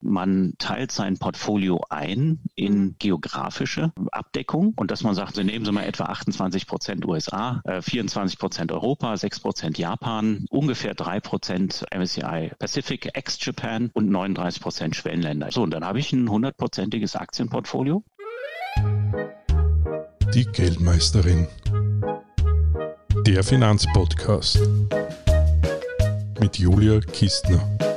Man teilt sein Portfolio ein in mhm. geografische Abdeckung und dass man sagt, wir nehmen Sie mal etwa 28 Prozent USA, 24 Prozent Europa, 6 Prozent Japan, ungefähr 3 Prozent MSCI Pacific ex-Japan und 39 Prozent Schwellenländer. So, und dann habe ich ein hundertprozentiges Aktienportfolio. Die Geldmeisterin. Der Finanzpodcast mit Julia Kistner.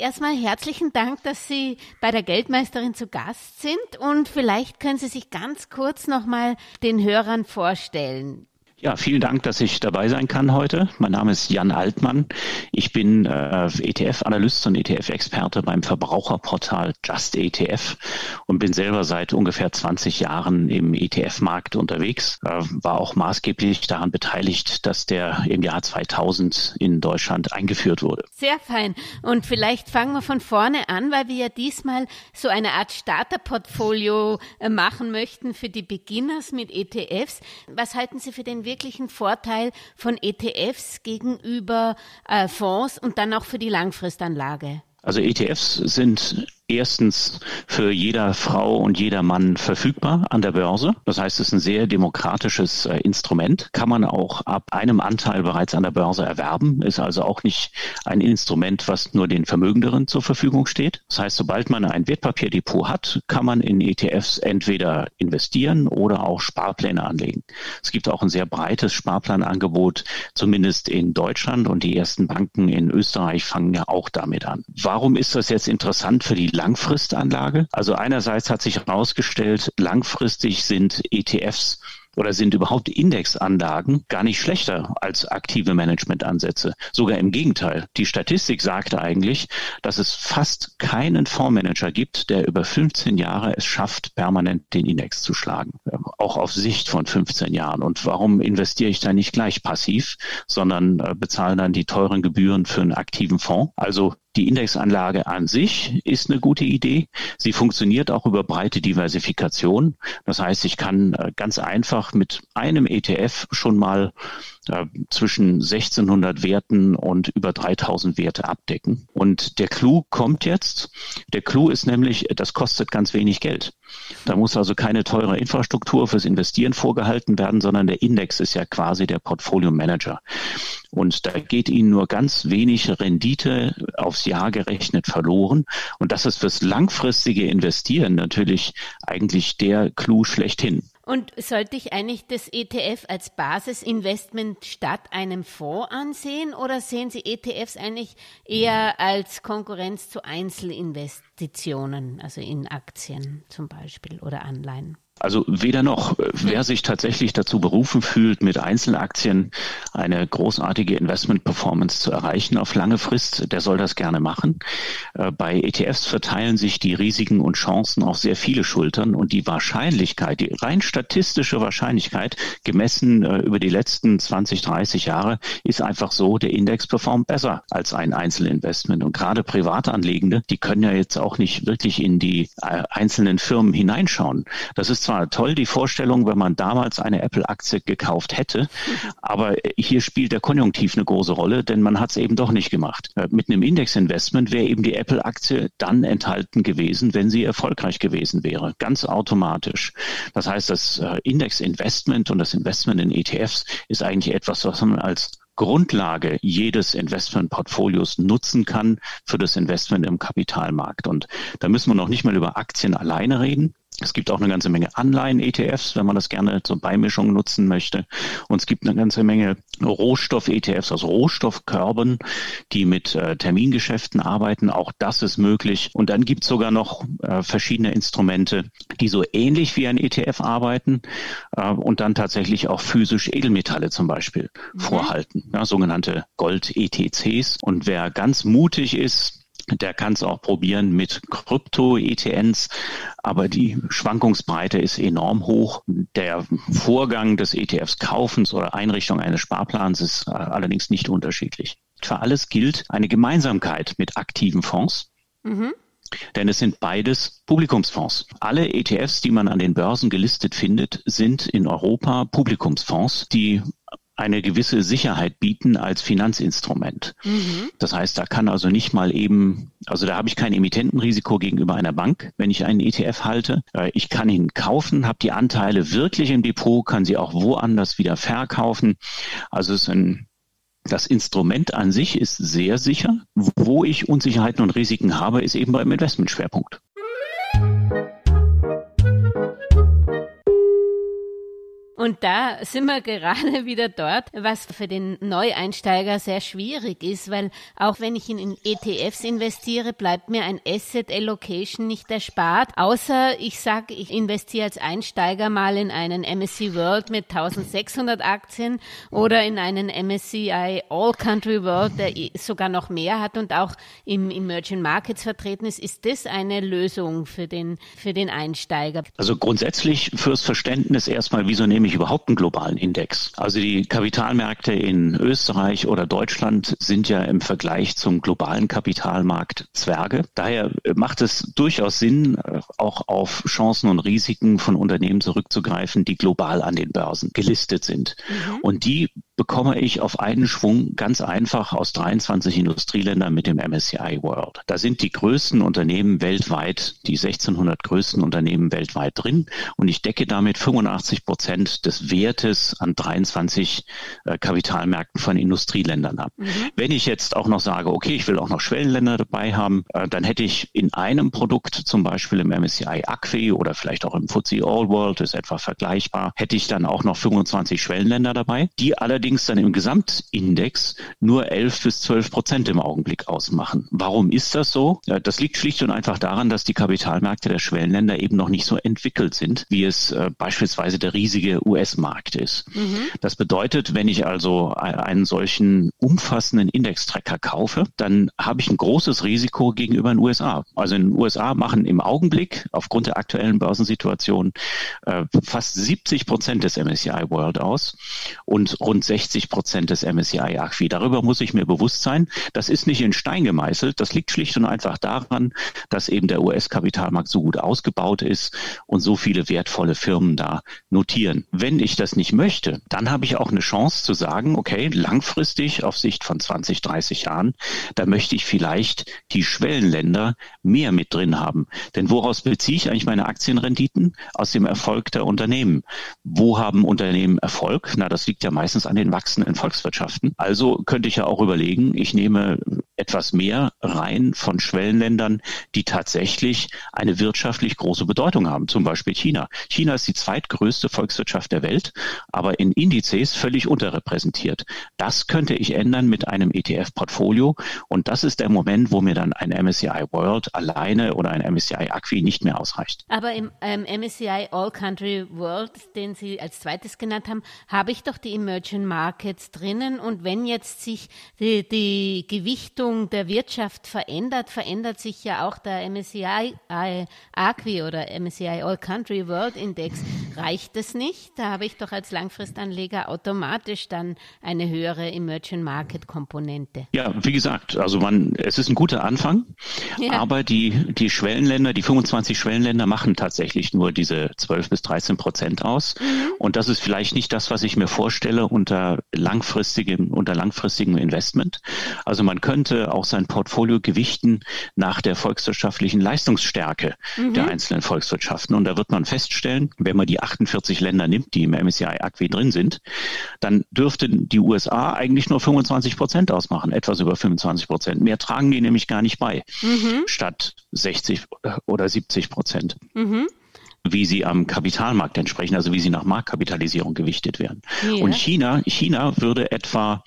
Erstmal herzlichen Dank, dass Sie bei der Geldmeisterin zu Gast sind und vielleicht können Sie sich ganz kurz nochmal den Hörern vorstellen. Ja, vielen Dank, dass ich dabei sein kann heute. Mein Name ist Jan Altmann. Ich bin äh, ETF-Analyst und ETF-Experte beim Verbraucherportal Just ETF und bin selber seit ungefähr 20 Jahren im ETF-Markt unterwegs. Äh, war auch maßgeblich daran beteiligt, dass der im Jahr 2000 in Deutschland eingeführt wurde. Sehr fein. Und vielleicht fangen wir von vorne an, weil wir ja diesmal so eine Art Starterportfolio äh, machen möchten für die Beginners mit ETFs. Was halten Sie für den wirklichen Vorteil von ETFs gegenüber äh, Fonds und dann auch für die Langfristanlage? Also ETFs sind erstens für jeder Frau und jeder Mann verfügbar an der Börse. Das heißt, es ist ein sehr demokratisches äh, Instrument. Kann man auch ab einem Anteil bereits an der Börse erwerben. Ist also auch nicht ein Instrument, was nur den Vermögenderen zur Verfügung steht. Das heißt, sobald man ein Wertpapierdepot hat, kann man in ETFs entweder investieren oder auch Sparpläne anlegen. Es gibt auch ein sehr breites Sparplanangebot, zumindest in Deutschland und die ersten Banken in Österreich fangen ja auch damit an. Warum ist das jetzt interessant für die Langfristanlage. Also einerseits hat sich herausgestellt, langfristig sind ETFs oder sind überhaupt Indexanlagen gar nicht schlechter als aktive Managementansätze. Sogar im Gegenteil. Die Statistik sagt eigentlich, dass es fast keinen Fondsmanager gibt, der über 15 Jahre es schafft, permanent den Index zu schlagen. Auch auf Sicht von 15 Jahren. Und warum investiere ich da nicht gleich passiv, sondern äh, bezahle dann die teuren Gebühren für einen aktiven Fonds? Also die Indexanlage an sich ist eine gute Idee. Sie funktioniert auch über breite Diversifikation. Das heißt, ich kann äh, ganz einfach mit einem ETF schon mal äh, zwischen 1600 Werten und über 3000 Werte abdecken. Und der Clou kommt jetzt. Der Clou ist nämlich, das kostet ganz wenig Geld. Da muss also keine teure Infrastruktur fürs Investieren vorgehalten werden, sondern der Index ist ja quasi der Portfolio Manager. Und da geht Ihnen nur ganz wenig Rendite aufs Jahr gerechnet verloren. Und das ist fürs langfristige Investieren natürlich eigentlich der Clou schlechthin. Und sollte ich eigentlich das ETF als Basisinvestment statt einem Fonds ansehen oder sehen Sie ETFs eigentlich eher als Konkurrenz zu Einzelinvestitionen, also in Aktien zum Beispiel oder Anleihen? Also weder noch. Wer sich tatsächlich dazu berufen fühlt, mit Einzelaktien eine großartige Investment-Performance zu erreichen auf lange Frist, der soll das gerne machen. Äh, bei ETFs verteilen sich die Risiken und Chancen auf sehr viele Schultern und die Wahrscheinlichkeit, die rein statistische Wahrscheinlichkeit, gemessen äh, über die letzten 20, 30 Jahre, ist einfach so, der Index performt besser als ein Einzelinvestment. Und gerade Privatanlegende, die können ja jetzt auch nicht wirklich in die äh, einzelnen Firmen hineinschauen. Das ist zwar toll, die Vorstellung, wenn man damals eine Apple-Aktie gekauft hätte, aber hier spielt der Konjunktiv eine große Rolle, denn man hat es eben doch nicht gemacht. Äh, mit einem Indexinvestment wäre eben die Apple-Aktie dann enthalten gewesen, wenn sie erfolgreich gewesen wäre, ganz automatisch. Das heißt, das äh, Indexinvestment und das Investment in ETFs ist eigentlich etwas, was man als Grundlage jedes Investmentportfolios nutzen kann für das Investment im Kapitalmarkt. Und da müssen wir noch nicht mal über Aktien alleine reden. Es gibt auch eine ganze Menge Anleihen-ETFs, wenn man das gerne zur Beimischung nutzen möchte. Und es gibt eine ganze Menge Rohstoff-ETFs, also Rohstoffkörben, die mit äh, Termingeschäften arbeiten. Auch das ist möglich. Und dann gibt es sogar noch äh, verschiedene Instrumente, die so ähnlich wie ein ETF arbeiten äh, und dann tatsächlich auch physisch Edelmetalle zum Beispiel mhm. vorhalten, ja, sogenannte Gold-ETCs. Und wer ganz mutig ist, der kann es auch probieren mit Krypto-ETNs, aber die Schwankungsbreite ist enorm hoch. Der Vorgang des ETFs Kaufens oder Einrichtung eines Sparplans ist äh, allerdings nicht unterschiedlich. Für alles gilt eine Gemeinsamkeit mit aktiven Fonds. Mhm. Denn es sind beides Publikumsfonds. Alle ETFs, die man an den Börsen gelistet findet, sind in Europa Publikumsfonds, die eine gewisse Sicherheit bieten als Finanzinstrument. Mhm. Das heißt, da kann also nicht mal eben, also da habe ich kein Emittentenrisiko gegenüber einer Bank, wenn ich einen ETF halte. Äh, ich kann ihn kaufen, habe die Anteile wirklich im Depot, kann sie auch woanders wieder verkaufen. Also es ist ein das Instrument an sich ist sehr sicher. Wo ich Unsicherheiten und Risiken habe, ist eben beim Investmentschwerpunkt. Und da sind wir gerade wieder dort, was für den Neueinsteiger sehr schwierig ist, weil auch wenn ich in ETFs investiere, bleibt mir ein Asset Allocation nicht erspart, außer ich sage, ich investiere als Einsteiger mal in einen MSCI World mit 1600 Aktien oder in einen MSCI All Country World, der sogar noch mehr hat und auch im Emerging Markets vertreten ist. Ist das eine Lösung für den, für den Einsteiger? Also grundsätzlich fürs Verständnis erstmal, wieso nehme ich ich überhaupt einen globalen Index? Also die Kapitalmärkte in Österreich oder Deutschland sind ja im Vergleich zum globalen Kapitalmarkt Zwerge. Daher macht es durchaus Sinn, auch auf Chancen und Risiken von Unternehmen zurückzugreifen, die global an den Börsen gelistet sind. Mhm. Und die bekomme ich auf einen Schwung ganz einfach aus 23 Industrieländern mit dem MSCI World. Da sind die größten Unternehmen weltweit, die 1600 größten Unternehmen weltweit drin und ich decke damit 85 Prozent des Wertes an 23 äh, Kapitalmärkten von Industrieländern ab. Mhm. Wenn ich jetzt auch noch sage, okay, ich will auch noch Schwellenländer dabei haben, äh, dann hätte ich in einem Produkt, zum Beispiel im MSCI Acqui oder vielleicht auch im FTSE All World, ist etwa vergleichbar, hätte ich dann auch noch 25 Schwellenländer dabei, die allerdings allerdings dann im Gesamtindex nur 11 bis 12 Prozent im Augenblick ausmachen. Warum ist das so? Das liegt schlicht und einfach daran, dass die Kapitalmärkte der Schwellenländer eben noch nicht so entwickelt sind, wie es äh, beispielsweise der riesige US-Markt ist. Mhm. Das bedeutet, wenn ich also einen solchen umfassenden Indextracker kaufe, dann habe ich ein großes Risiko gegenüber den USA. Also in den USA machen im Augenblick aufgrund der aktuellen Börsensituation äh, fast 70 Prozent des MSCI World aus und rund 60 60 Prozent des MSCI ACWI. Darüber muss ich mir bewusst sein. Das ist nicht in Stein gemeißelt. Das liegt schlicht und einfach daran, dass eben der US-Kapitalmarkt so gut ausgebaut ist und so viele wertvolle Firmen da notieren. Wenn ich das nicht möchte, dann habe ich auch eine Chance zu sagen, okay, langfristig auf Sicht von 20, 30 Jahren, da möchte ich vielleicht die Schwellenländer mehr mit drin haben. Denn woraus beziehe ich eigentlich meine Aktienrenditen? Aus dem Erfolg der Unternehmen. Wo haben Unternehmen Erfolg? Na, das liegt ja meistens an den wachsenden Volkswirtschaften. Also könnte ich ja auch überlegen, ich nehme etwas mehr rein von Schwellenländern, die tatsächlich eine wirtschaftlich große Bedeutung haben, zum Beispiel China. China ist die zweitgrößte Volkswirtschaft der Welt, aber in Indizes völlig unterrepräsentiert. Das könnte ich ändern mit einem ETF-Portfolio und das ist der Moment, wo mir dann ein MSCI World alleine oder ein MSCI Acqui nicht mehr ausreicht. Aber im ähm, MSCI All Country World, den Sie als zweites genannt haben, habe ich doch die Emerging Markets drinnen und wenn jetzt sich die, die Gewichtung Entwicklung der Wirtschaft verändert, verändert sich ja auch der MSCI ACWI oder MSCI All Country World Index. Reicht es nicht? Da habe ich doch als Langfristanleger automatisch dann eine höhere Emerging Market Komponente. Ja, wie gesagt, also man, es ist ein guter Anfang, ja. aber die, die Schwellenländer, die 25 Schwellenländer machen tatsächlich nur diese 12 bis 13 Prozent aus. Mhm. Und das ist vielleicht nicht das, was ich mir vorstelle unter langfristigem, unter langfristigem Investment. Also man könnte auch sein Portfolio gewichten nach der volkswirtschaftlichen Leistungsstärke mhm. der einzelnen Volkswirtschaften. Und da wird man feststellen, wenn man die 48 Länder nimmt, die im MSCI ACWI drin sind, dann dürften die USA eigentlich nur 25 Prozent ausmachen, etwas über 25 Prozent. Mehr tragen die nämlich gar nicht bei, mhm. statt 60 oder 70 Prozent. Mhm wie sie am Kapitalmarkt entsprechen, also wie sie nach Marktkapitalisierung gewichtet werden. Ja. Und China, China würde etwa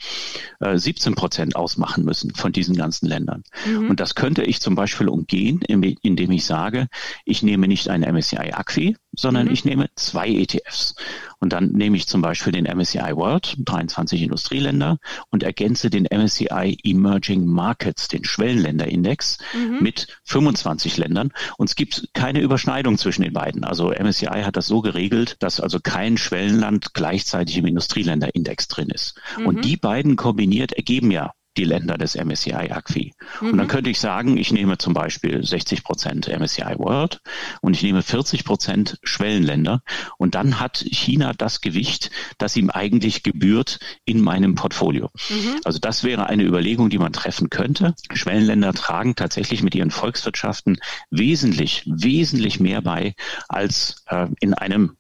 äh, 17 Prozent ausmachen müssen von diesen ganzen Ländern. Mhm. Und das könnte ich zum Beispiel umgehen, indem ich sage, ich nehme nicht ein MSCI ACWI, sondern mhm. ich nehme zwei ETFs. Und dann nehme ich zum Beispiel den MSCI World, 23 Industrieländer, und ergänze den MSCI Emerging Markets, den Schwellenländerindex, mhm. mit 25 Ländern. Und es gibt keine Überschneidung zwischen den beiden. Also MSCI hat das so geregelt, dass also kein Schwellenland gleichzeitig im Industrieländerindex drin ist. Mhm. Und die beiden kombiniert ergeben ja die Länder des MSCI ACFI. Mhm. Und dann könnte ich sagen, ich nehme zum Beispiel 60 Prozent MSCI World und ich nehme 40 Prozent Schwellenländer. Und dann hat China das Gewicht, das ihm eigentlich gebührt in meinem Portfolio. Mhm. Also das wäre eine Überlegung, die man treffen könnte. Schwellenländer tragen tatsächlich mit ihren Volkswirtschaften wesentlich, wesentlich mehr bei als äh, in einem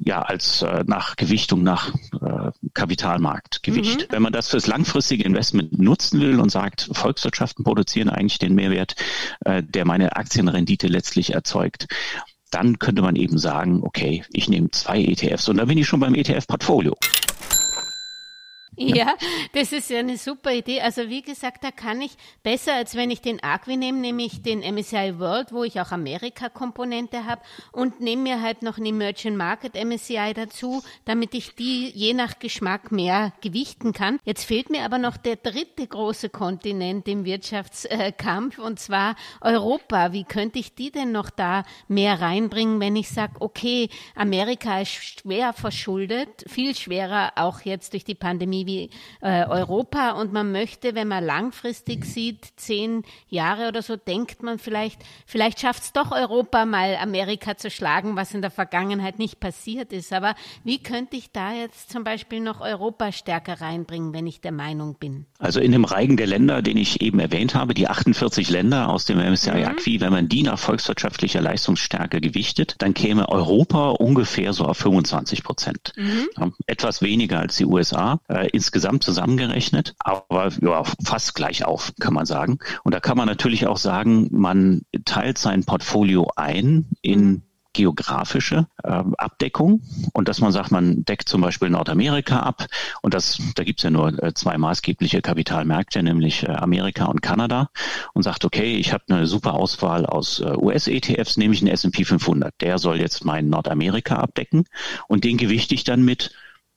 ja, als äh, nach Gewichtung nach äh, Kapitalmarktgewicht. Mhm. Wenn man das fürs langfristige Investment nutzen will und sagt, Volkswirtschaften produzieren eigentlich den Mehrwert, äh, der meine Aktienrendite letztlich erzeugt, dann könnte man eben sagen, okay, ich nehme zwei ETFs und dann bin ich schon beim ETF-Portfolio. Ja, das ist ja eine super Idee. Also wie gesagt, da kann ich besser, als wenn ich den Agwi nehme, nämlich den MSCI World, wo ich auch Amerika-Komponente habe und nehme mir halt noch einen Emerging Market MSCI dazu, damit ich die je nach Geschmack mehr gewichten kann. Jetzt fehlt mir aber noch der dritte große Kontinent im Wirtschaftskampf und zwar Europa. Wie könnte ich die denn noch da mehr reinbringen, wenn ich sage, okay, Amerika ist schwer verschuldet, viel schwerer auch jetzt durch die Pandemie wie äh, Europa und man möchte, wenn man langfristig sieht, zehn Jahre oder so, denkt man vielleicht, vielleicht schafft es doch Europa mal Amerika zu schlagen, was in der Vergangenheit nicht passiert ist. Aber wie könnte ich da jetzt zum Beispiel noch Europa stärker reinbringen, wenn ich der Meinung bin? Also in dem Reigen der Länder, den ich eben erwähnt habe, die 48 Länder aus dem MSCI mhm. ACFI, wenn man die nach volkswirtschaftlicher Leistungsstärke gewichtet, dann käme Europa ungefähr so auf 25 Prozent. Mhm. Etwas weniger als die USA. Insgesamt zusammengerechnet, aber ja, fast gleich auf, kann man sagen. Und da kann man natürlich auch sagen, man teilt sein Portfolio ein in geografische äh, Abdeckung. Und dass man sagt, man deckt zum Beispiel Nordamerika ab. Und das, da gibt's ja nur äh, zwei maßgebliche Kapitalmärkte, nämlich äh, Amerika und Kanada. Und sagt, okay, ich habe eine super Auswahl aus äh, US-ETFs, nehme ich einen S&P 500, der soll jetzt mein Nordamerika abdecken. Und den gewichte ich dann mit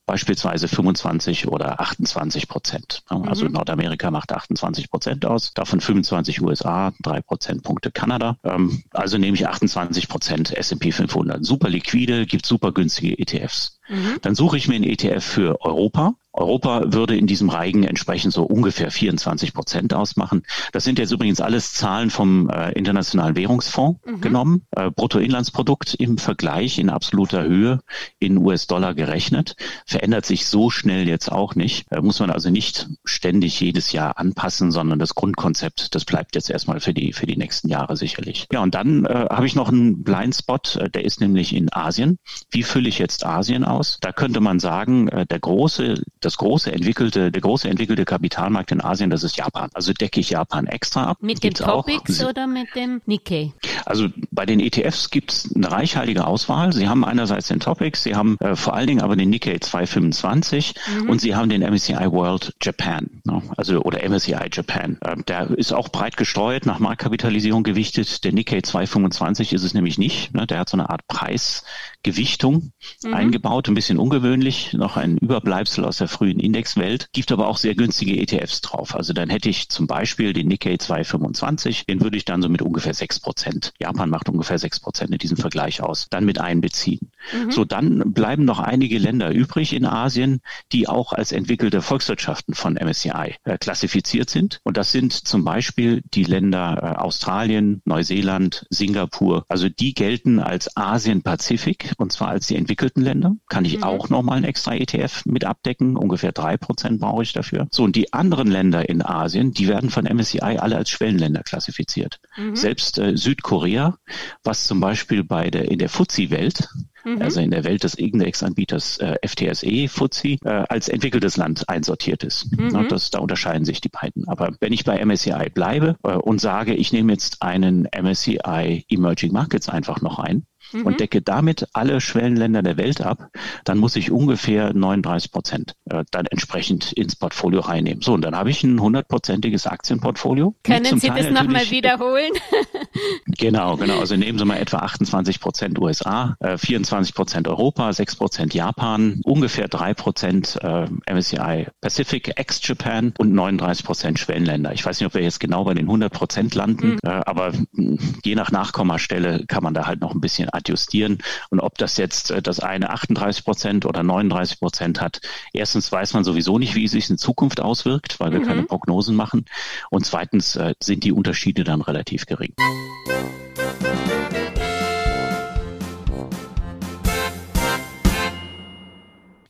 beispielsweise 25 oder 28 Prozent. Also mhm. Nordamerika macht 28 Prozent aus, davon 25 USA, drei Prozentpunkte Kanada. Ähm, also nehme ich 28 Prozent S&P 500. Super liquide, gibt super günstige ETFs. Mhm. Dann suche ich mir einen ETF für Europa Europa würde in diesem Reigen entsprechend so ungefähr 24 Prozent ausmachen. Das sind jetzt übrigens alles Zahlen vom äh, Internationalen Währungsfonds mhm. genommen. Äh, Bruttoinlandsprodukt im Vergleich in absoluter Höhe in US-Dollar gerechnet. Verändert sich so schnell jetzt auch nicht. Äh, muss man also nicht ständig jedes Jahr anpassen, sondern das Grundkonzept, das bleibt jetzt erstmal für die, für die nächsten Jahre sicherlich. Ja, und dann äh, habe ich noch einen Blindspot, äh, der ist nämlich in Asien. Wie fülle ich jetzt Asien aus? Da könnte man sagen, äh, der große das große entwickelte, der große entwickelte Kapitalmarkt in Asien, das ist Japan. Also decke ich Japan extra ab. Mit dem Topics auch, oder mit dem Nikkei? Also bei den ETFs gibt es eine reichhaltige Auswahl. Sie haben einerseits den Topics, Sie haben äh, vor allen Dingen aber den Nikkei 225 mhm. und Sie haben den MSCI World Japan, ne? also oder MSCI Japan. Ähm, der ist auch breit gestreut, nach Marktkapitalisierung gewichtet. Der Nikkei 225 ist es nämlich nicht. Ne? Der hat so eine Art Preisgewichtung mhm. eingebaut, ein bisschen ungewöhnlich, noch ein Überbleibsel aus der frühen Indexwelt, gibt aber auch sehr günstige ETFs drauf. Also dann hätte ich zum Beispiel den Nikkei 225, den würde ich dann so mit ungefähr sechs Prozent, Japan macht ungefähr sechs Prozent in diesem Vergleich aus, dann mit einbeziehen. Mhm. So, dann bleiben noch einige Länder übrig in Asien, die auch als entwickelte Volkswirtschaften von MSCI äh, klassifiziert sind. Und das sind zum Beispiel die Länder äh, Australien, Neuseeland, Singapur. Also die gelten als Asien-Pazifik und zwar als die entwickelten Länder. Kann ich mhm. auch nochmal ein extra ETF mit abdecken ungefähr drei Prozent brauche ich dafür. So, und die anderen Länder in Asien, die werden von MSCI alle als Schwellenländer klassifiziert. Mhm. Selbst äh, Südkorea, was zum Beispiel bei der, in der FTSE-Welt, mhm. also in der Welt des Indexanbieters äh, FTSE, FTSE, äh, als entwickeltes Land einsortiert ist. Mhm. Ja, das, da unterscheiden sich die beiden. Aber wenn ich bei MSCI bleibe äh, und sage, ich nehme jetzt einen MSCI Emerging Markets einfach noch ein, mhm. und decke damit alle Schwellenländer der Welt ab, dann muss ich ungefähr 39 Prozent äh, dann entsprechend ins Portfolio reinnehmen. So, und dann habe ich ein hundertprozentiges Aktienportfolio. Können Sie Teil das nochmal wiederholen? genau, genau. Also nehmen Sie mal etwa 28 Prozent USA, äh, 24 Prozent Europa, 6 Prozent Japan, ungefähr 3 Prozent äh, MSCI Pacific ex-Japan und 39 Prozent Schwellenländer. Ich weiß nicht, ob wir jetzt genau bei den 100 Prozent landen, mhm. äh, aber je nach Nachkommastelle kann man da halt noch ein bisschen adjustieren. Und ob das jetzt äh, das eine 38 Prozent oder 39 Prozent hat, erstens weiß man sowieso nicht, wie es sich in Zukunft auswirkt, weil wir mhm. keine Prognosen machen. Und zweitens äh, sind die Unterschiede dann relativ gering.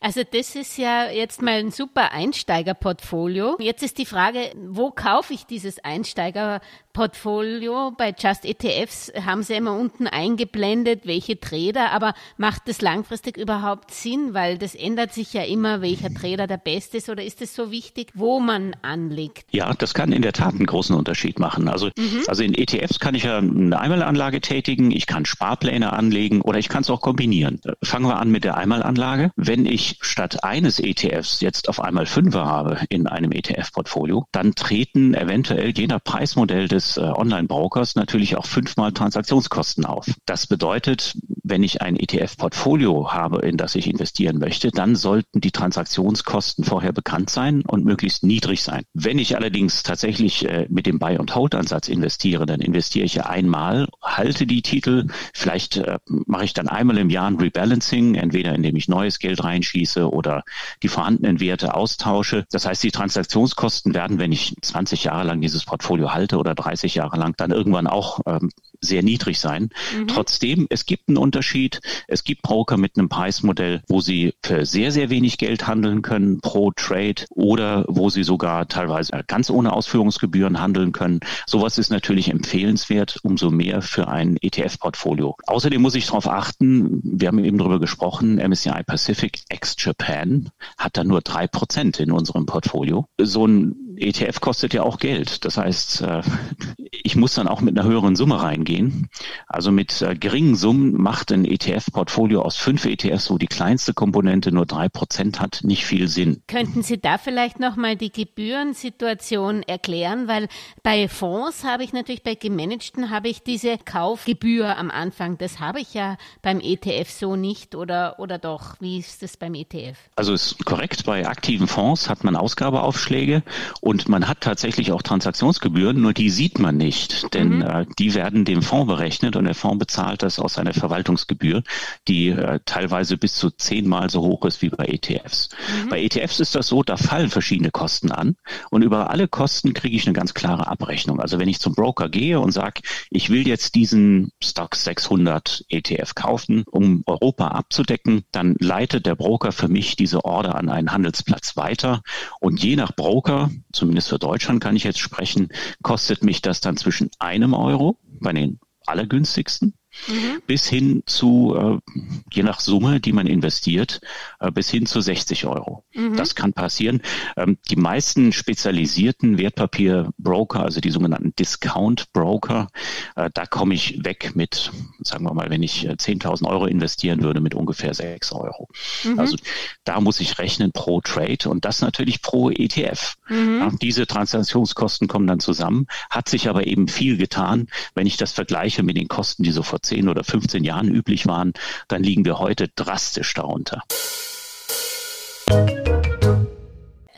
Also das ist ja jetzt mal ein super Einsteigerportfolio. Jetzt ist die Frage, wo kaufe ich dieses Einsteigerportfolio? Bei Just ETFs haben sie immer unten eingeblendet, welche Trader, aber macht das langfristig überhaupt Sinn? Weil das ändert sich ja immer, welcher Trader der beste ist oder ist es so wichtig, wo man anlegt? Ja, das kann in der Tat einen großen Unterschied machen. Also, mhm. also in ETFs kann ich ja eine Einmalanlage tätigen, ich kann Sparpläne anlegen oder ich kann es auch kombinieren. Fangen wir an mit der Einmalanlage. Wenn ich statt eines ETFs jetzt auf einmal Fünfer habe in einem ETF-Portfolio, dann treten eventuell je nach Preismodell des äh, Online-Brokers natürlich auch fünfmal Transaktionskosten auf. Das bedeutet, wenn ich ein ETF-Portfolio habe, in das ich investieren möchte, dann sollten die Transaktionskosten vorher bekannt sein und möglichst niedrig sein. Wenn ich allerdings tatsächlich äh, mit dem Buy- and Hold-Ansatz investiere, dann investiere ich ja einmal, halte die Titel, vielleicht äh, mache ich dann einmal im Jahr ein Rebalancing, entweder indem ich neues Geld reinschieße, abschließe oder die vorhandenen Werte austausche. Das heißt, die Transaktionskosten werden, wenn ich 20 Jahre lang dieses Portfolio halte oder 30 Jahre lang, dann irgendwann auch ähm, sehr niedrig sein. Mhm. Trotzdem, es gibt einen Unterschied. Es gibt Broker mit einem Preismodell, wo sie für sehr, sehr wenig Geld handeln können pro Trade oder wo sie sogar teilweise ganz ohne Ausführungsgebühren handeln können. Sowas ist natürlich empfehlenswert, umso mehr für ein ETF-Portfolio. Außerdem muss ich darauf achten, wir haben eben darüber gesprochen, MSCI Pacific ex-Japan hat da nur drei Prozent in unserem Portfolio. So ein ETF kostet ja auch Geld. Das heißt, äh, ich muss dann auch mit einer höheren Summe reingehen. Also mit äh, geringen Summen macht ein ETF-Portfolio aus fünf ETFs, wo die kleinste Komponente nur drei Prozent hat, nicht viel Sinn. Könnten Sie da vielleicht nochmal die Gebührensituation erklären? Weil bei Fonds habe ich natürlich, bei gemanagten habe ich diese Kaufgebühr am Anfang. Das habe ich ja beim ETF so nicht oder, oder doch? Wie ist das beim ETF? Also ist korrekt. Bei aktiven Fonds hat man Ausgabeaufschläge und man hat tatsächlich auch Transaktionsgebühren, nur die sieht man nicht, denn mhm. äh, die werden dem Fonds berechnet und der Fonds bezahlt das aus seiner Verwaltungsgebühr, die äh, teilweise bis zu zehnmal so hoch ist wie bei ETFs. Mhm. Bei ETFs ist das so, da fallen verschiedene Kosten an und über alle Kosten kriege ich eine ganz klare Abrechnung. Also wenn ich zum Broker gehe und sage, ich will jetzt diesen Stock 600 ETF kaufen, um Europa abzudecken, dann leitet der Broker für mich diese Order an einen Handelsplatz weiter und je nach Broker, zumindest für Deutschland kann ich jetzt sprechen, kostet mich das dann zwischen einem Euro bei den allergünstigsten mhm. bis hin zu, äh, je nach Summe, die man investiert, äh, bis hin zu 60 Euro. Mhm. Das kann passieren. Ähm, die meisten spezialisierten Wertpapierbroker, also die sogenannten Discount-Broker, äh, da komme ich weg mit, sagen wir mal, wenn ich 10.000 äh, Euro investieren würde, mit ungefähr 6 Euro. Mhm. Also da muss ich rechnen pro Trade und das natürlich pro ETF. Mhm. Ja, diese Transaktionskosten kommen dann zusammen, hat sich aber eben viel getan, wenn ich das vergleiche mit den Kosten, die sofort 10 oder 15 Jahren üblich waren, dann liegen wir heute drastisch darunter.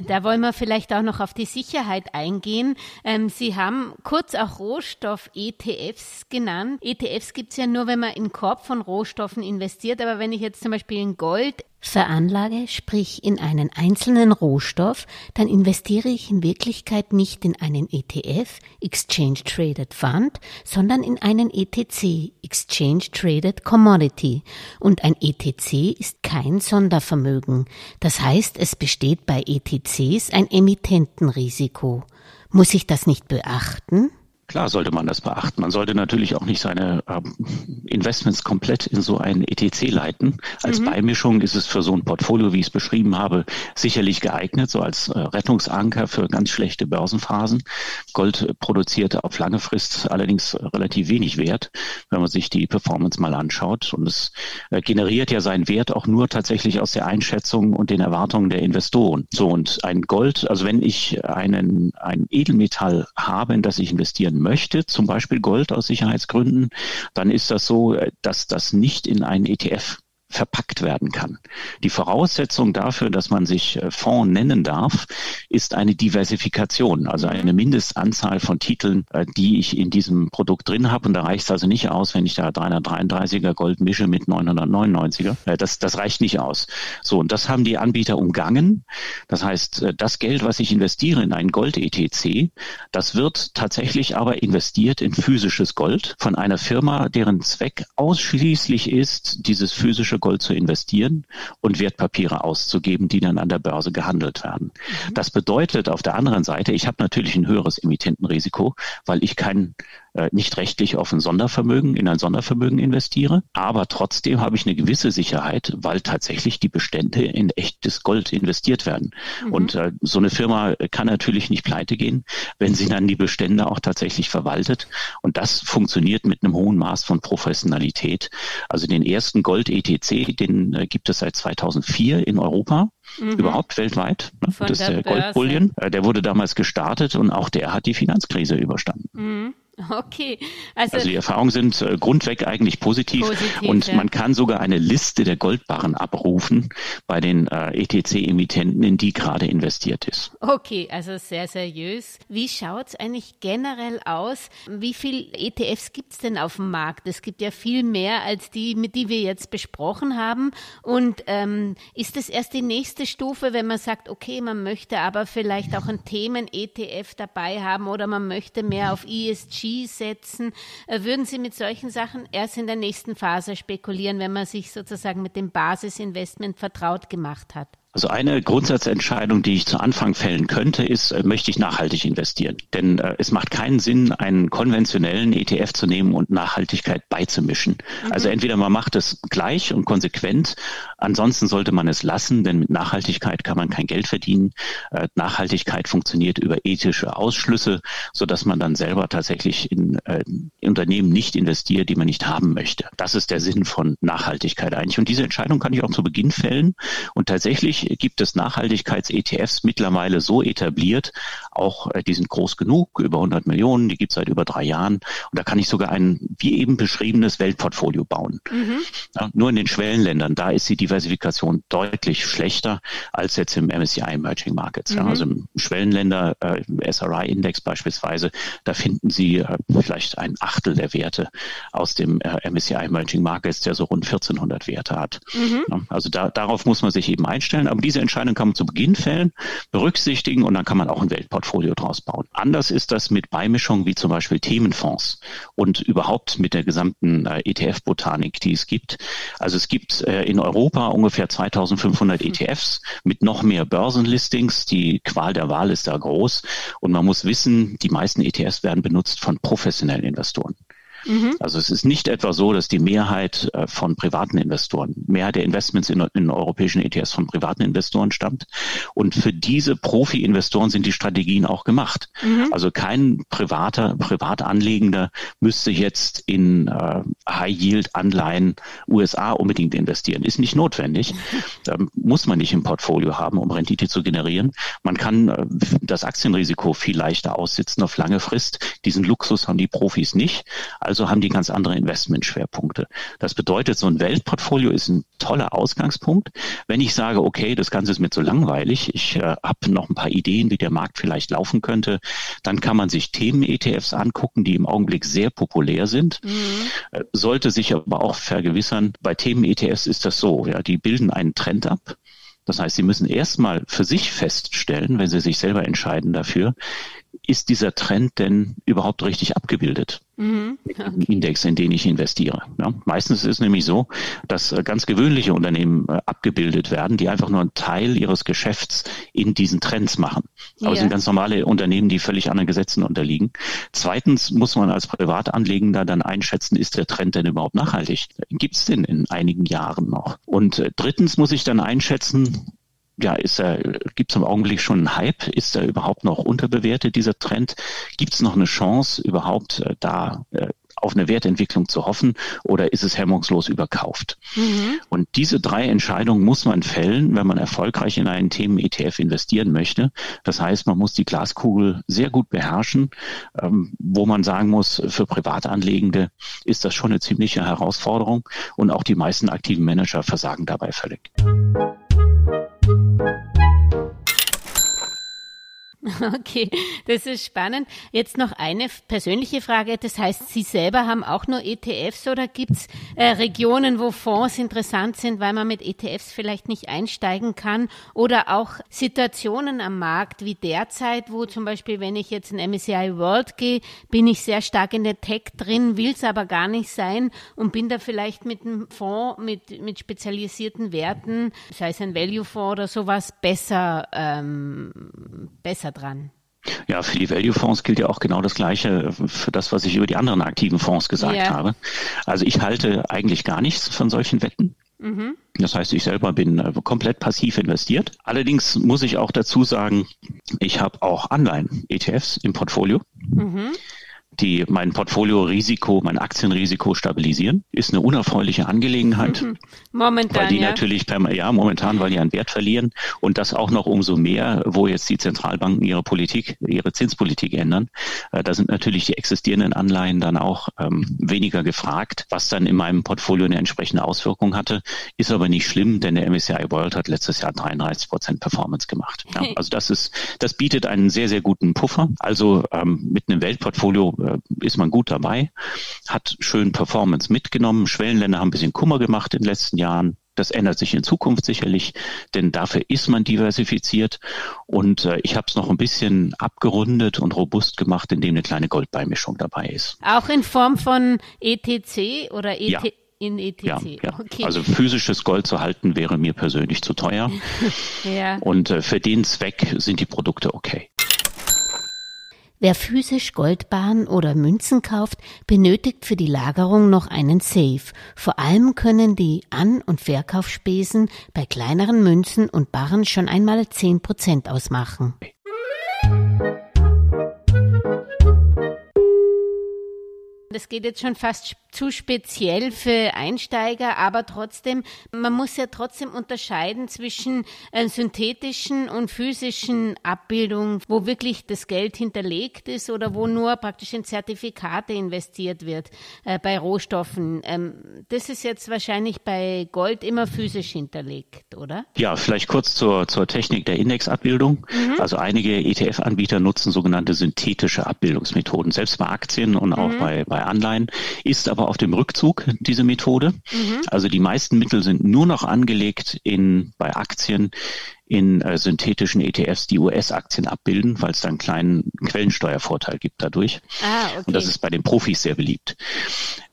Da wollen wir vielleicht auch noch auf die Sicherheit eingehen. Ähm, Sie haben kurz auch Rohstoff-ETFs genannt. ETFs gibt es ja nur, wenn man in Korb von Rohstoffen investiert. Aber wenn ich jetzt zum Beispiel in Gold veranlage, sprich in einen einzelnen Rohstoff, dann investiere ich in Wirklichkeit nicht in einen ETF, Exchange Traded Fund, sondern in einen ETC, Exchange Traded Commodity. Und ein ETC ist kein Sondervermögen. Das heißt, es besteht bei ETCs ein Emittentenrisiko. Muss ich das nicht beachten? Klar sollte man das beachten. Man sollte natürlich auch nicht seine ähm, Investments komplett in so ein ETC leiten. Als mhm. Beimischung ist es für so ein Portfolio, wie ich es beschrieben habe, sicherlich geeignet, so als äh, Rettungsanker für ganz schlechte Börsenphasen. Gold produziert auf lange Frist allerdings relativ wenig Wert, wenn man sich die Performance mal anschaut. Und es äh, generiert ja seinen Wert auch nur tatsächlich aus der Einschätzung und den Erwartungen der Investoren. So und ein Gold, also wenn ich einen, ein Edelmetall habe, in das ich investieren möchte, zum Beispiel Gold aus Sicherheitsgründen, dann ist das so, dass das nicht in einen ETF verpackt werden kann. Die Voraussetzung dafür, dass man sich äh, Fonds nennen darf, ist eine Diversifikation, also eine Mindestanzahl von Titeln, äh, die ich in diesem Produkt drin habe. Und da reicht es also nicht aus, wenn ich da 333er Gold mische mit 999er. Äh, das, das reicht nicht aus. So, und das haben die Anbieter umgangen. Das heißt, das Geld, was ich investiere in einen Gold-ETC, das wird tatsächlich aber investiert in physisches Gold von einer Firma, deren Zweck ausschließlich ist, dieses physische Gold zu investieren und Wertpapiere auszugeben, die dann an der Börse gehandelt werden. Mhm. Das bedeutet auf der anderen Seite, ich habe natürlich ein höheres Emittentenrisiko, weil ich kein nicht rechtlich auf ein Sondervermögen, in ein Sondervermögen investiere. Aber trotzdem habe ich eine gewisse Sicherheit, weil tatsächlich die Bestände in echtes Gold investiert werden. Mhm. Und äh, so eine Firma kann natürlich nicht pleite gehen, wenn sie dann die Bestände auch tatsächlich verwaltet. Und das funktioniert mit einem hohen Maß von Professionalität. Also den ersten Gold-ETC, den äh, gibt es seit 2004 in Europa. Mhm. Überhaupt weltweit. Ne? Das ist der, der Goldbullion. Äh, der wurde damals gestartet und auch der hat die Finanzkrise überstanden. Mhm. Okay. Also, also, die Erfahrungen sind äh, grundweg eigentlich positiv, positiv und ja. man kann sogar eine Liste der Goldbarren abrufen bei den äh, ETC-Emittenten, in die gerade investiert ist. Okay, also sehr seriös. Wie schaut es eigentlich generell aus? Wie viele ETFs gibt es denn auf dem Markt? Es gibt ja viel mehr als die, mit die wir jetzt besprochen haben. Und ähm, ist es erst die nächste Stufe, wenn man sagt, okay, man möchte aber vielleicht auch ein Themen-ETF dabei haben oder man möchte mehr auf ESG setzen. Äh, würden Sie mit solchen Sachen erst in der nächsten Phase spekulieren, wenn man sich sozusagen mit dem Basisinvestment vertraut gemacht hat? Also eine Grundsatzentscheidung, die ich zu Anfang fällen könnte, ist, äh, möchte ich nachhaltig investieren? Denn äh, es macht keinen Sinn, einen konventionellen ETF zu nehmen und Nachhaltigkeit beizumischen. Mhm. Also entweder man macht es gleich und konsequent, ansonsten sollte man es lassen, denn mit Nachhaltigkeit kann man kein Geld verdienen. Äh, Nachhaltigkeit funktioniert über ethische Ausschlüsse, so dass man dann selber tatsächlich in, äh, in Unternehmen nicht investiert, die man nicht haben möchte. Das ist der Sinn von Nachhaltigkeit eigentlich. Und diese Entscheidung kann ich auch zu Beginn fällen. Und tatsächlich gibt es Nachhaltigkeits-ETFs mittlerweile so etabliert, auch äh, die sind groß genug, über 100 Millionen, die gibt es seit über drei Jahren. Und da kann ich sogar ein, wie eben beschriebenes Weltportfolio bauen. Mhm. Ja, nur in den Schwellenländern, da ist die Diversifikation deutlich schlechter als jetzt im MSCI Emerging Markets. Mhm. Ja, also im Schwellenländer äh, SRI-Index beispielsweise, da finden Sie äh, vielleicht ein Achtel der Werte aus dem äh, MSCI Emerging Markets, der so rund 1400 Werte hat. Mhm. Ja, also da, darauf muss man sich eben einstellen aber diese Entscheidung kann man zu Beginn fällen, berücksichtigen und dann kann man auch ein Weltportfolio draus bauen. Anders ist das mit Beimischungen wie zum Beispiel Themenfonds und überhaupt mit der gesamten äh, ETF-Botanik, die es gibt. Also es gibt äh, in Europa ungefähr 2500 ETFs mit noch mehr Börsenlistings. Die Qual der Wahl ist da groß und man muss wissen, die meisten ETFs werden benutzt von professionellen Investoren. Mhm. Also es ist nicht etwa so, dass die Mehrheit äh, von privaten Investoren, Mehrheit der Investments in, in europäischen ETFs von privaten Investoren stammt. Und für diese Profi-Investoren sind die Strategien auch gemacht. Mhm. Also kein privater, Privatanlegender müsste jetzt in äh, High-Yield-Anleihen USA unbedingt investieren. Ist nicht notwendig. Da muss man nicht im Portfolio haben, um Rendite zu generieren. Man kann äh, das Aktienrisiko viel leichter aussitzen auf lange Frist. Diesen Luxus haben die Profis nicht. Also also haben die ganz andere Investmentschwerpunkte. Das bedeutet, so ein Weltportfolio ist ein toller Ausgangspunkt. Wenn ich sage, okay, das Ganze ist mir zu langweilig, ich äh, habe noch ein paar Ideen, wie der Markt vielleicht laufen könnte, dann kann man sich Themen-ETFs angucken, die im Augenblick sehr populär sind. Mhm. Äh, sollte sich aber auch vergewissern, bei Themen-ETFs ist das so, ja, die bilden einen Trend ab. Das heißt, Sie müssen erstmal für sich feststellen, wenn Sie sich selber entscheiden dafür, ist dieser Trend denn überhaupt richtig abgebildet? Mhm. Okay. Index, in den ich investiere. Ja, meistens ist es nämlich so, dass äh, ganz gewöhnliche Unternehmen äh, abgebildet werden, die einfach nur einen Teil ihres Geschäfts in diesen Trends machen. Aber yeah. es sind ganz normale Unternehmen, die völlig anderen Gesetzen unterliegen. Zweitens muss man als Privatanlegender dann einschätzen, ist der Trend denn überhaupt nachhaltig? Gibt es den in einigen Jahren noch? Und äh, drittens muss ich dann einschätzen, ja, ist er, gibt es im Augenblick schon einen Hype? Ist er überhaupt noch unterbewertet, dieser Trend? Gibt es noch eine Chance, überhaupt äh, da äh, auf eine Wertentwicklung zu hoffen oder ist es hemmungslos überkauft? Mhm. Und diese drei Entscheidungen muss man fällen, wenn man erfolgreich in einen Themen-ETF investieren möchte. Das heißt, man muss die Glaskugel sehr gut beherrschen, ähm, wo man sagen muss, für Privatanlegende ist das schon eine ziemliche Herausforderung und auch die meisten aktiven Manager versagen dabei völlig. Thank you. Okay, das ist spannend. Jetzt noch eine persönliche Frage. Das heißt, Sie selber haben auch nur ETFs oder gibt es äh, Regionen, wo Fonds interessant sind, weil man mit ETFs vielleicht nicht einsteigen kann? Oder auch Situationen am Markt wie derzeit, wo zum Beispiel, wenn ich jetzt in MSCI World gehe, bin ich sehr stark in der Tech drin, will es aber gar nicht sein und bin da vielleicht mit einem Fonds mit, mit spezialisierten Werten, sei es ein Value-Fonds oder sowas, besser, ähm, besser dran. Ja, für die Value-Fonds gilt ja auch genau das Gleiche für das, was ich über die anderen aktiven Fonds gesagt ja. habe. Also ich halte eigentlich gar nichts von solchen Wetten. Mhm. Das heißt, ich selber bin äh, komplett passiv investiert. Allerdings muss ich auch dazu sagen, ich habe auch Anleihen-ETFs im Portfolio. Mhm die mein Portfolio-Risiko, mein Aktienrisiko stabilisieren. Ist eine unerfreuliche Angelegenheit. Mhm. Momentan. Weil die ja. natürlich, per, ja, momentan, weil die an Wert verlieren. Und das auch noch umso mehr, wo jetzt die Zentralbanken ihre Politik, ihre Zinspolitik ändern. Äh, da sind natürlich die existierenden Anleihen dann auch ähm, weniger gefragt, was dann in meinem Portfolio eine entsprechende Auswirkung hatte. Ist aber nicht schlimm, denn der MSCI World hat letztes Jahr 33 Prozent Performance gemacht. Ja, also das ist, das bietet einen sehr, sehr guten Puffer. Also ähm, mit einem Weltportfolio ist man gut dabei, hat schön Performance mitgenommen. Schwellenländer haben ein bisschen Kummer gemacht in den letzten Jahren. Das ändert sich in Zukunft sicherlich, denn dafür ist man diversifiziert. Und äh, ich habe es noch ein bisschen abgerundet und robust gemacht, indem eine kleine Goldbeimischung dabei ist. Auch in Form von ETC oder ET ja. in ETC? Ja, ja. Okay. Also physisches Gold zu halten wäre mir persönlich zu teuer. ja. Und äh, für den Zweck sind die Produkte okay. Wer physisch Goldbarren oder Münzen kauft, benötigt für die Lagerung noch einen Safe. Vor allem können die An- und Verkaufsspesen bei kleineren Münzen und Barren schon einmal 10 Prozent ausmachen. Das geht jetzt schon fast zu speziell für Einsteiger, aber trotzdem, man muss ja trotzdem unterscheiden zwischen äh, synthetischen und physischen Abbildungen, wo wirklich das Geld hinterlegt ist oder wo nur praktisch in Zertifikate investiert wird äh, bei Rohstoffen. Ähm, das ist jetzt wahrscheinlich bei Gold immer physisch hinterlegt, oder? Ja, vielleicht kurz zur, zur Technik der Indexabbildung. Mhm. Also einige ETF-Anbieter nutzen sogenannte synthetische Abbildungsmethoden, selbst bei Aktien und auch mhm. bei, bei Anleihen, ist aber auf dem Rückzug, diese Methode. Mhm. Also die meisten Mittel sind nur noch angelegt in, bei Aktien in äh, synthetischen ETFs, die US-Aktien abbilden, weil es dann einen kleinen Quellensteuervorteil gibt dadurch. Ah, okay. Und das ist bei den Profis sehr beliebt.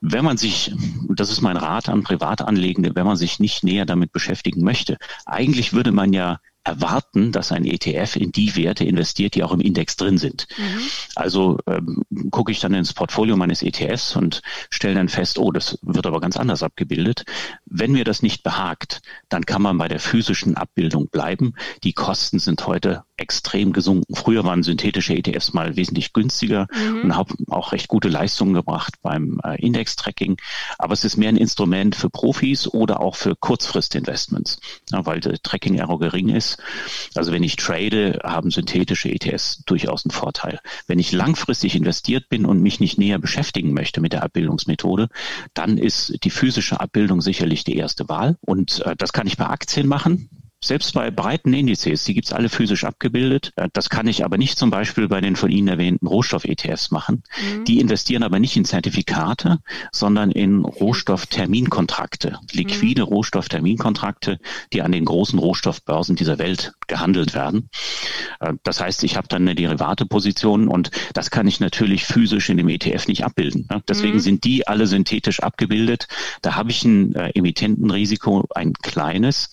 Wenn man sich, das ist mein Rat an Privatanlegende, wenn man sich nicht näher damit beschäftigen möchte, eigentlich würde man ja erwarten, dass ein ETF in die Werte investiert, die auch im Index drin sind. Mhm. Also ähm, gucke ich dann ins Portfolio meines ETFs und stelle dann fest, oh, das wird aber ganz anders abgebildet. Wenn mir das nicht behagt, dann kann man bei der physischen Abbildung bleiben. Die Kosten sind heute extrem gesunken. Früher waren synthetische ETFs mal wesentlich günstiger mhm. und haben auch recht gute Leistungen gebracht beim äh, Index-Tracking. Aber es ist mehr ein Instrument für Profis oder auch für Kurzfristinvestments, ja, weil der Tracking-Error gering ist. Also wenn ich trade, haben synthetische ETFs durchaus einen Vorteil. Wenn ich langfristig investiert bin und mich nicht näher beschäftigen möchte mit der Abbildungsmethode, dann ist die physische Abbildung sicherlich die erste Wahl. Und äh, das kann ich bei Aktien machen. Selbst bei breiten Indizes, die gibt's alle physisch abgebildet. Äh, das kann ich aber nicht zum Beispiel bei den von Ihnen erwähnten Rohstoff-ETFs machen. Mhm. Die investieren aber nicht in Zertifikate, sondern in Rohstoffterminkontrakte, liquide mhm. Rohstoffterminkontrakte, die an den großen Rohstoffbörsen dieser Welt gehandelt werden. Äh, das heißt, ich habe dann eine Derivateposition und das kann ich natürlich physisch in dem ETF nicht abbilden. Ne? Deswegen mhm. sind die alle synthetisch abgebildet. Da habe ich ein äh, Emittentenrisiko, ein kleines,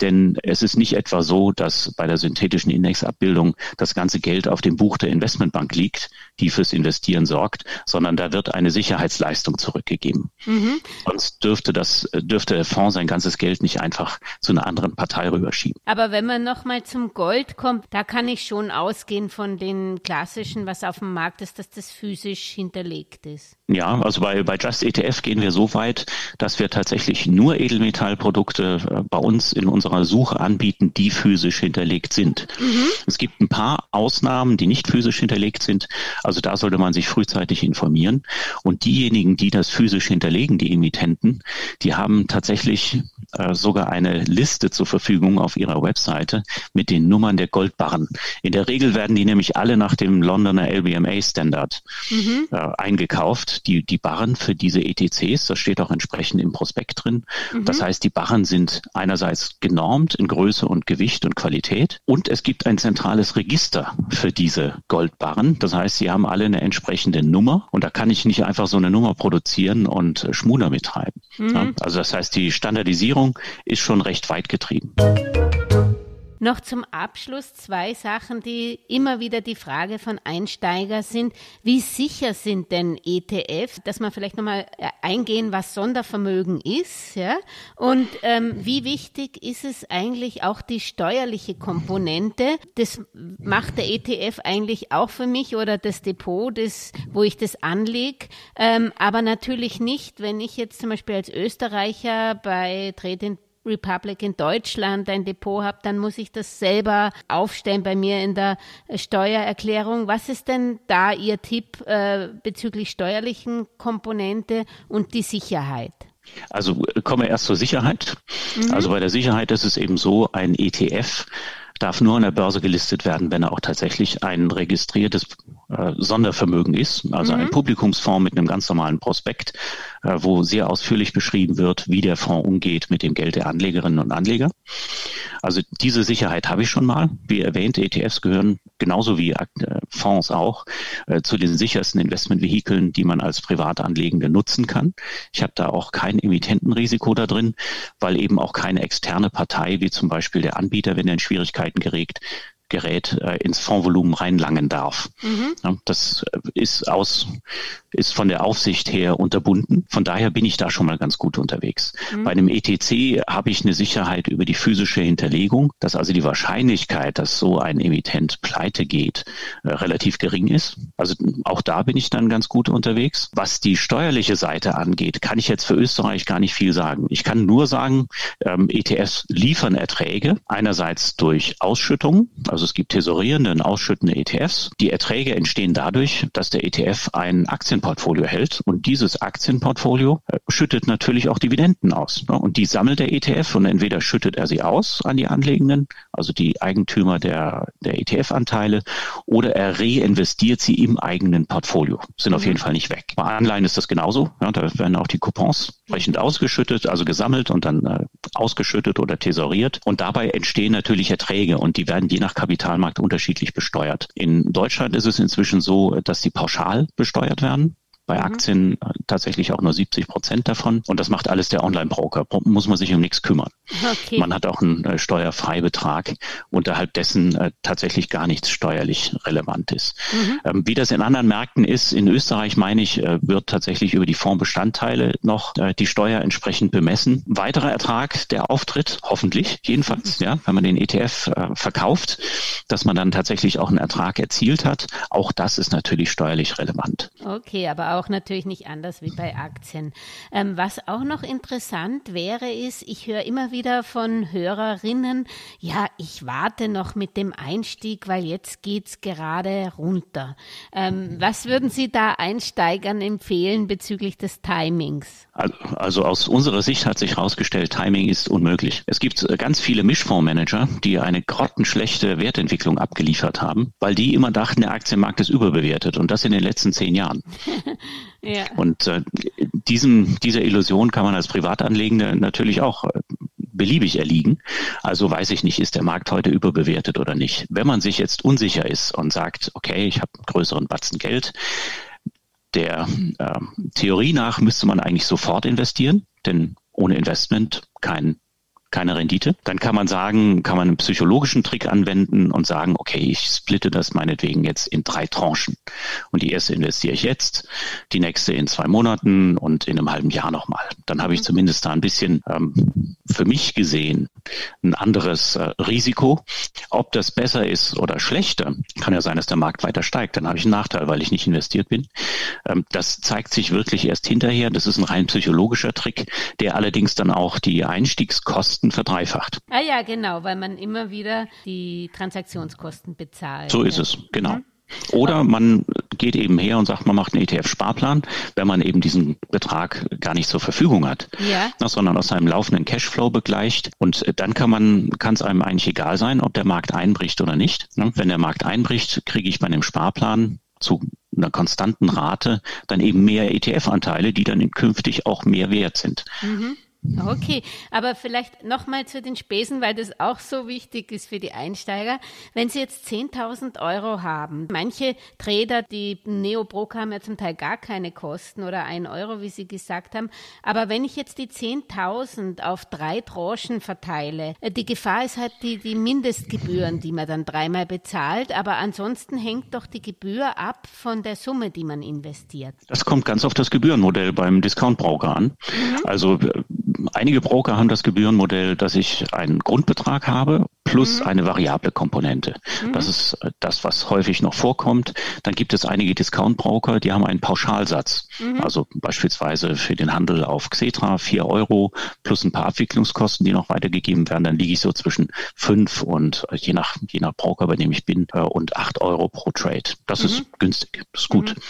denn Es ist nicht etwa so, dass bei der synthetischen Indexabbildung das ganze Geld auf dem Buch der Investmentbank liegt, die fürs Investieren sorgt, sondern da wird eine Sicherheitsleistung zurückgegeben. Mhm. Sonst dürfte das, dürfte der Fonds sein ganzes Geld nicht einfach zu einer anderen Partei rüberschieben. Aber wenn man nochmal zum Gold kommt, da kann ich schon ausgehen von den klassischen, was auf dem Markt ist, dass das physisch hinterlegt ist. Ja, also bei, bei Just ETF gehen wir so weit, dass wir tatsächlich nur Edelmetallprodukte äh, bei uns in unserer Suche anbieten, die physisch hinterlegt sind. Mhm. Es gibt ein paar Ausnahmen, die nicht physisch hinterlegt sind. Also da sollte man sich frühzeitig informieren. Und diejenigen, die das physisch hinterlegen, die Emittenten, die haben tatsächlich äh, sogar eine Liste zur Verfügung auf ihrer Webseite mit den Nummern der Goldbarren. In der Regel werden die nämlich alle nach dem Londoner LBMA Standard mhm. äh, eingekauft die, die Barren für diese ETCs. Das steht auch entsprechend im Prospekt drin. Mhm. Das heißt, die Barren sind einerseits genormt in Größe und Gewicht und Qualität und es gibt ein zentrales Register für diese Goldbarren. Das heißt, sie haben alle eine entsprechende Nummer und da kann ich nicht einfach so eine Nummer produzieren und äh, Schmuder mittreiben. Mhm. Ja, also das heißt, die Standardisierung ist schon recht weit getrieben. Noch zum Abschluss zwei Sachen, die immer wieder die Frage von Einsteiger sind. Wie sicher sind denn ETF? Dass man vielleicht nochmal äh, eingehen, was Sondervermögen ist, ja? Und ähm, wie wichtig ist es eigentlich auch die steuerliche Komponente? Das macht der ETF eigentlich auch für mich oder das Depot, das, wo ich das anlege. Ähm, aber natürlich nicht, wenn ich jetzt zum Beispiel als Österreicher bei Trade Republic in Deutschland ein Depot habe, dann muss ich das selber aufstellen bei mir in der Steuererklärung. Was ist denn da Ihr Tipp äh, bezüglich steuerlichen Komponente und die Sicherheit? Also äh, kommen wir erst zur Sicherheit. Mhm. Also bei der Sicherheit ist es eben so, ein ETF darf nur an der Börse gelistet werden, wenn er auch tatsächlich ein registriertes äh, Sondervermögen ist, also mhm. ein Publikumsfonds mit einem ganz normalen Prospekt, äh, wo sehr ausführlich beschrieben wird, wie der Fonds umgeht mit dem Geld der Anlegerinnen und Anleger. Also diese Sicherheit habe ich schon mal. Wie erwähnt, ETFs gehören genauso wie äh, Fonds auch äh, zu den sichersten Investmentvehikeln, die man als Privatanlegende nutzen kann. Ich habe da auch kein Emittentenrisiko da drin, weil eben auch keine externe Partei, wie zum Beispiel der Anbieter, wenn er in Schwierigkeiten gerät, Gerät äh, ins Fondsvolumen reinlangen darf. Mhm. Ja, das ist aus, ist von der Aufsicht her unterbunden. Von daher bin ich da schon mal ganz gut unterwegs. Mhm. Bei einem ETC habe ich eine Sicherheit über die physische Hinterlegung, dass also die Wahrscheinlichkeit, dass so ein Emittent pleite geht, äh, relativ gering ist. Also auch da bin ich dann ganz gut unterwegs. Was die steuerliche Seite angeht, kann ich jetzt für Österreich gar nicht viel sagen. Ich kann nur sagen, ähm, ETFs liefern Erträge, einerseits durch Ausschüttung, also also es gibt tesorierende und ausschüttende ETFs. Die Erträge entstehen dadurch, dass der ETF ein Aktienportfolio hält und dieses Aktienportfolio äh, schüttet natürlich auch Dividenden aus. Ne? Und die sammelt der ETF und entweder schüttet er sie aus an die Anlegenden, also die Eigentümer der, der ETF-Anteile, oder er reinvestiert sie im eigenen Portfolio. Sind auf mhm. jeden Fall nicht weg. Bei Anleihen ist das genauso. Ja, da werden auch die Coupons entsprechend ausgeschüttet, also gesammelt und dann äh, ausgeschüttet oder tesoriert. Und dabei entstehen natürlich Erträge und die werden je nach Kapitalmarkt unterschiedlich besteuert. In Deutschland ist es inzwischen so, dass die pauschal besteuert werden bei mhm. Aktien äh, tatsächlich auch nur 70 Prozent davon. Und das macht alles der Online-Broker. Muss man sich um nichts kümmern. Okay. Man hat auch einen äh, Steuerfreibetrag, unterhalb dessen äh, tatsächlich gar nichts steuerlich relevant ist. Mhm. Ähm, wie das in anderen Märkten ist, in Österreich meine ich, äh, wird tatsächlich über die Fondsbestandteile noch die Steuer entsprechend bemessen. Weiterer Ertrag, der auftritt, hoffentlich jedenfalls, mhm. ja, wenn man den ETF verkauft, dass man dann tatsächlich auch einen Ertrag erzielt hat. Auch das ist natürlich steuerlich relevant. Okay, aber auch auch natürlich nicht anders wie bei Aktien. Ähm, was auch noch interessant wäre, ist, ich höre immer wieder von Hörerinnen, ja, ich warte noch mit dem Einstieg, weil jetzt geht es gerade runter. Ähm, was würden Sie da Einsteigern empfehlen bezüglich des Timings? Also aus unserer Sicht hat sich herausgestellt, Timing ist unmöglich. Es gibt äh, ganz viele Mischfondsmanager, die eine grottenschlechte Wertentwicklung abgeliefert haben, weil die immer dachten, der Aktienmarkt ist überbewertet und das in den letzten zehn Jahren. ja. Und äh, diesem, dieser Illusion kann man als Privatanlegende natürlich auch äh, beliebig erliegen. Also weiß ich nicht, ist der Markt heute überbewertet oder nicht. Wenn man sich jetzt unsicher ist und sagt, okay, ich habe einen größeren Batzen Geld, der äh, Theorie nach müsste man eigentlich sofort investieren, denn ohne Investment kein keine Rendite. Dann kann man sagen, kann man einen psychologischen Trick anwenden und sagen, okay, ich splitte das meinetwegen jetzt in drei Tranchen. Und die erste investiere ich jetzt, die nächste in zwei Monaten und in einem halben Jahr nochmal. Dann habe ich mhm. zumindest da ein bisschen ähm, für mich gesehen ein anderes äh, Risiko. Ob das besser ist oder schlechter, kann ja sein, dass der Markt weiter steigt. Dann habe ich einen Nachteil, weil ich nicht investiert bin. Ähm, das zeigt sich wirklich erst hinterher. Das ist ein rein psychologischer Trick, der allerdings dann auch die Einstiegskosten Kosten verdreifacht. Ah ja, genau, weil man immer wieder die Transaktionskosten bezahlt. So ist es, genau. Mhm. Oder man geht eben her und sagt, man macht einen ETF-Sparplan, wenn man eben diesen Betrag gar nicht zur Verfügung hat, ja. sondern aus seinem laufenden Cashflow begleicht. Und dann kann man, kann es einem eigentlich egal sein, ob der Markt einbricht oder nicht. Ne? Wenn der Markt einbricht, kriege ich bei einem Sparplan zu einer konstanten Rate dann eben mehr ETF-Anteile, die dann künftig auch mehr wert sind. Mhm. Okay, aber vielleicht nochmal zu den Spesen, weil das auch so wichtig ist für die Einsteiger. Wenn Sie jetzt 10.000 Euro haben, manche Trader, die Neo-Broker haben ja zum Teil gar keine Kosten oder ein Euro, wie Sie gesagt haben. Aber wenn ich jetzt die 10.000 auf drei Tranchen verteile, äh, die Gefahr ist halt die, die Mindestgebühren, die man dann dreimal bezahlt. Aber ansonsten hängt doch die Gebühr ab von der Summe, die man investiert. Das kommt ganz auf das Gebührenmodell beim Discount-Broker an. Mhm. Also äh, einige Broker haben das Gebührenmodell, dass ich einen Grundbetrag habe plus mhm. eine variable Komponente. Mhm. Das ist äh, das, was häufig noch vorkommt. Dann gibt es einige Discount-Broker, die haben einen Pauschalsatz. Mhm. Also beispielsweise für den Handel auf Xetra vier Euro plus ein paar Abwicklungskosten, die noch weitergegeben werden. Dann liege ich so zwischen fünf und äh, je nach, je nach Broker, bei dem ich bin, äh, und acht Euro pro Trade. Das ist mhm. günstig, das ist gut. Mhm.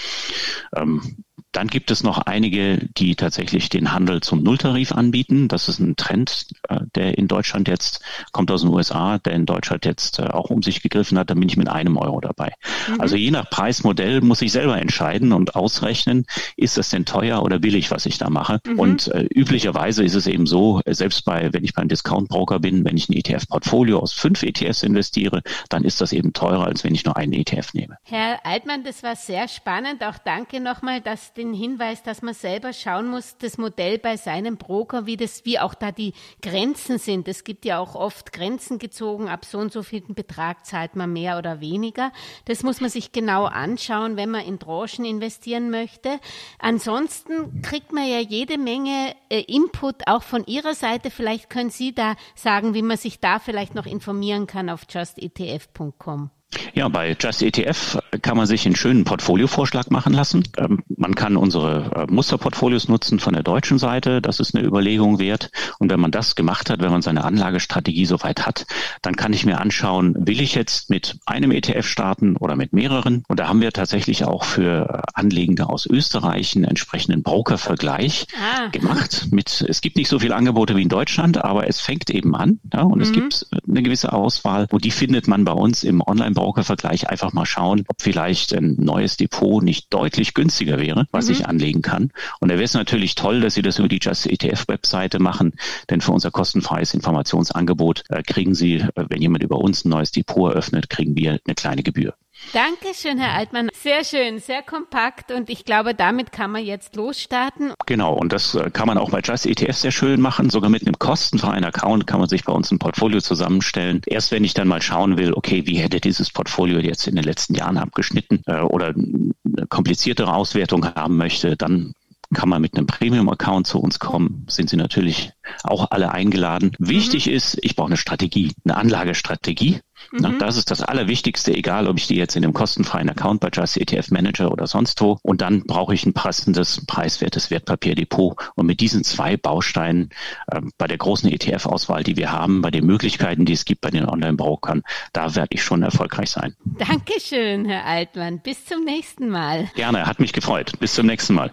Ähm, dann gibt es noch einige, die tatsächlich den Handel zum Nulltarif anbieten. Das ist ein Trend, äh, der in Deutschland jetzt kommt aus den USA, der in Deutschland jetzt äh, auch um sich gegriffen hat. Da bin ich mit einem Euro dabei. Mhm. Also je nach Preismodell muss ich selber entscheiden und ausrechnen, ist das denn teuer oder billig, was ich da mache. Mhm. Und äh, üblicherweise ist es eben so, selbst bei, wenn ich beim Discount-Broker bin, wenn ich ein ETF-Portfolio aus fünf ETFs investiere, dann ist das eben teurer, als wenn ich nur einen ETF nehme. Herr Altmann, das war sehr spannend. Auch danke nochmal, dass den Hinweis, dass man selber schauen muss, das Modell bei seinem Broker, wie das, wie auch da die Grenzen sind. Es gibt ja auch oft Grenzen gezogen, ab so und so vielen Betrag zahlt man mehr oder weniger. Das muss man sich genau anschauen, wenn man in Branchen investieren möchte. Ansonsten kriegt man ja jede Menge äh, Input auch von Ihrer Seite. Vielleicht können Sie da sagen, wie man sich da vielleicht noch informieren kann auf justetf.com. Ja, bei Just ETF kann man sich einen schönen Portfoliovorschlag machen lassen. Ähm, man kann unsere äh, Musterportfolios nutzen von der deutschen Seite. Das ist eine Überlegung wert. Und wenn man das gemacht hat, wenn man seine Anlagestrategie soweit hat, dann kann ich mir anschauen, will ich jetzt mit einem ETF starten oder mit mehreren? Und da haben wir tatsächlich auch für Anlegende aus Österreich einen entsprechenden Brokervergleich ah. gemacht. Mit, es gibt nicht so viele Angebote wie in Deutschland, aber es fängt eben an. Ja, und mhm. es gibt eine gewisse Auswahl. Und die findet man bei uns im Online Brokervergleich einfach mal schauen, ob vielleicht ein neues Depot nicht deutlich günstiger wäre, was mhm. ich anlegen kann. Und da wäre es natürlich toll, dass Sie das über die Just ETF Webseite machen, denn für unser kostenfreies Informationsangebot äh, kriegen Sie, äh, wenn jemand über uns ein neues Depot eröffnet, kriegen wir eine kleine Gebühr. Dankeschön, Herr Altmann. Sehr schön, sehr kompakt und ich glaube, damit kann man jetzt losstarten. Genau, und das äh, kann man auch bei Just ETF sehr schön machen. Sogar mit einem kostenfreien Account kann man sich bei uns ein Portfolio zusammenstellen. Erst wenn ich dann mal schauen will, okay, wie hätte dieses Portfolio jetzt in den letzten Jahren abgeschnitten äh, oder eine kompliziertere Auswertung haben möchte, dann kann man mit einem Premium-Account zu uns kommen, sind Sie natürlich auch alle eingeladen. Wichtig mhm. ist, ich brauche eine Strategie, eine Anlagestrategie. Mhm. Das ist das Allerwichtigste, egal ob ich die jetzt in einem kostenfreien Account bei Just ETF Manager oder sonst wo. Und dann brauche ich ein passendes, preiswertes Wertpapierdepot. Und mit diesen zwei Bausteinen äh, bei der großen ETF-Auswahl, die wir haben, bei den Möglichkeiten, die es gibt bei den Online-Brokern, da werde ich schon erfolgreich sein. Dankeschön, Herr Altmann. Bis zum nächsten Mal. Gerne, hat mich gefreut. Bis zum nächsten Mal.